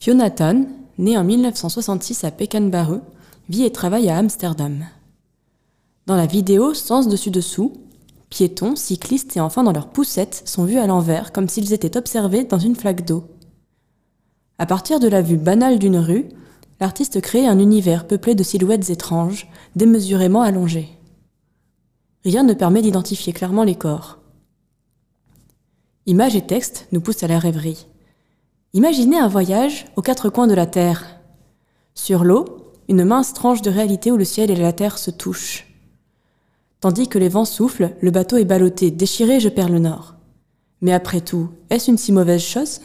Jonathan, né en 1966 à Pekanbaru, vit et travaille à Amsterdam. Dans la vidéo Sens dessus-dessous, piétons, cyclistes et enfants dans leurs poussettes sont vus à l'envers comme s'ils étaient observés dans une flaque d'eau. À partir de la vue banale d'une rue, l'artiste crée un univers peuplé de silhouettes étranges, démesurément allongées. Rien ne permet d'identifier clairement les corps. Images et textes nous poussent à la rêverie. Imaginez un voyage aux quatre coins de la Terre. Sur l'eau, une mince tranche de réalité où le ciel et la terre se touchent. Tandis que les vents soufflent, le bateau est ballotté, déchiré, je perds le nord. Mais après tout, est-ce une si mauvaise chose?